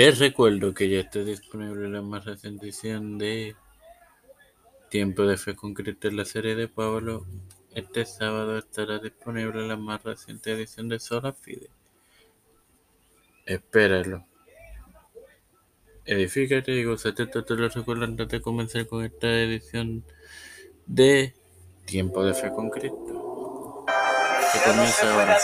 Te recuerdo que ya está disponible la más reciente edición de Tiempo de Fe Concreta la serie de Pablo. Este sábado estará disponible la más reciente edición de Sola Fide. Espéralo. Edifícate y gozate te lo recuerdo antes de comenzar con esta edición de Tiempo de Fe con Cristo. Que comienza ahora.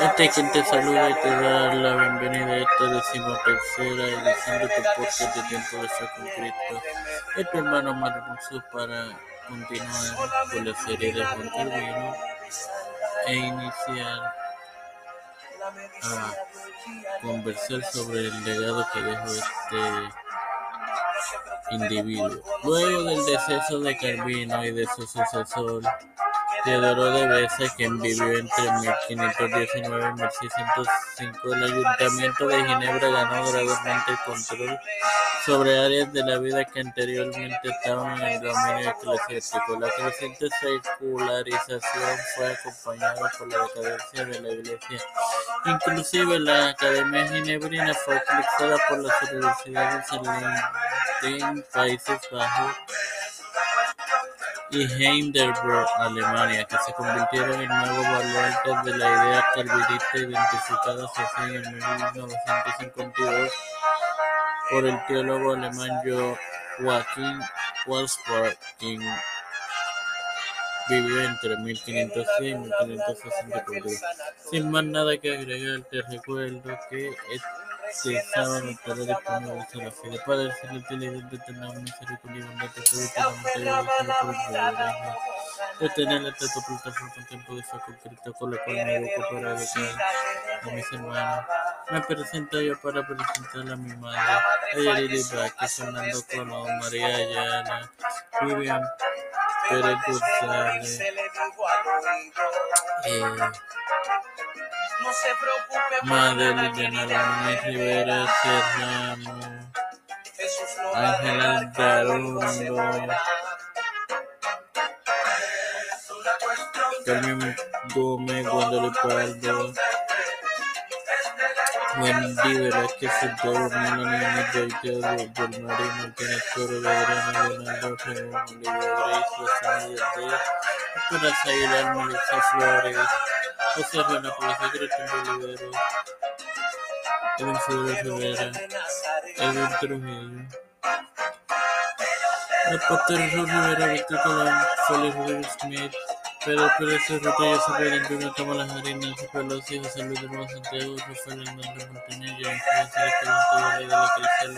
Este quien te saluda y te da la bienvenida a esta decimotercera edición de tu podcast de Tiempo de Fe con Cristo. Es tu hermano Marcos para continuar con la serie de Juan Calvino e iniciar a conversar sobre el legado que dejó este individuo. Luego del deceso de Calvino y de su sucesor, Teodoro de Beza, quien vivió entre 1519 y 1605, el Ayuntamiento de Ginebra ganó gradualmente el control sobre áreas de la vida que anteriormente estaban en el dominio eclesiástico. La creciente secularización fue acompañada por la decadencia de la Iglesia. Inclusive la Academia Ginebrina fue eclipsada por las universidades en Países Bajos y Heidelberg, Alemania, que se convirtieron en nuevos baluartes de la idea calvinista identificada así en 1952 por el teólogo alemán Joachim Walsberg, quien vivió entre 1500 y 1564. Sin más nada que agregar, te recuerdo que sábado estará disponible la fe. Padre celestial de tener misericordia y bondad de todo y la de tener esta plataforma con tiempo de fe concreto, con lo cual me evoco para educar a mis hermanos. Me presento yo para presentar a mi madre, ella Lili Vázquez, Fernando Colón, María Ayala, Vivian Pérez González, eh, Madeline López Rivera Serrano, Darundo, Carmen Gómez, Pardo, Wendy Velázquez, Melanie, del Marín, Martínez Toro, Adriana Leonardo, Ramón Olivia Grace, Rosana Díaz, Esperanza Aguilar, Melissa Flores, José Rena Plaza, Cristian Olivero, Edwin Fidel Rivera, Edwin Trujillo, el pastor Rivera, Víctor Colón, Félix Rodríguez Smith, Pedro Pérez Cámara Jarina, Nancy Pelosi, José Luis de Nuevo Santiago, Rafael Hernández Montañez, Joan Francis Calante, de la Cristal,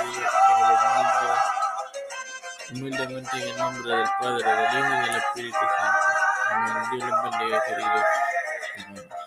ellos humildemente en el nombre del Padre, del Hijo y del Espíritu Santo. Amén. Dios les bendiga, queridos hermanos.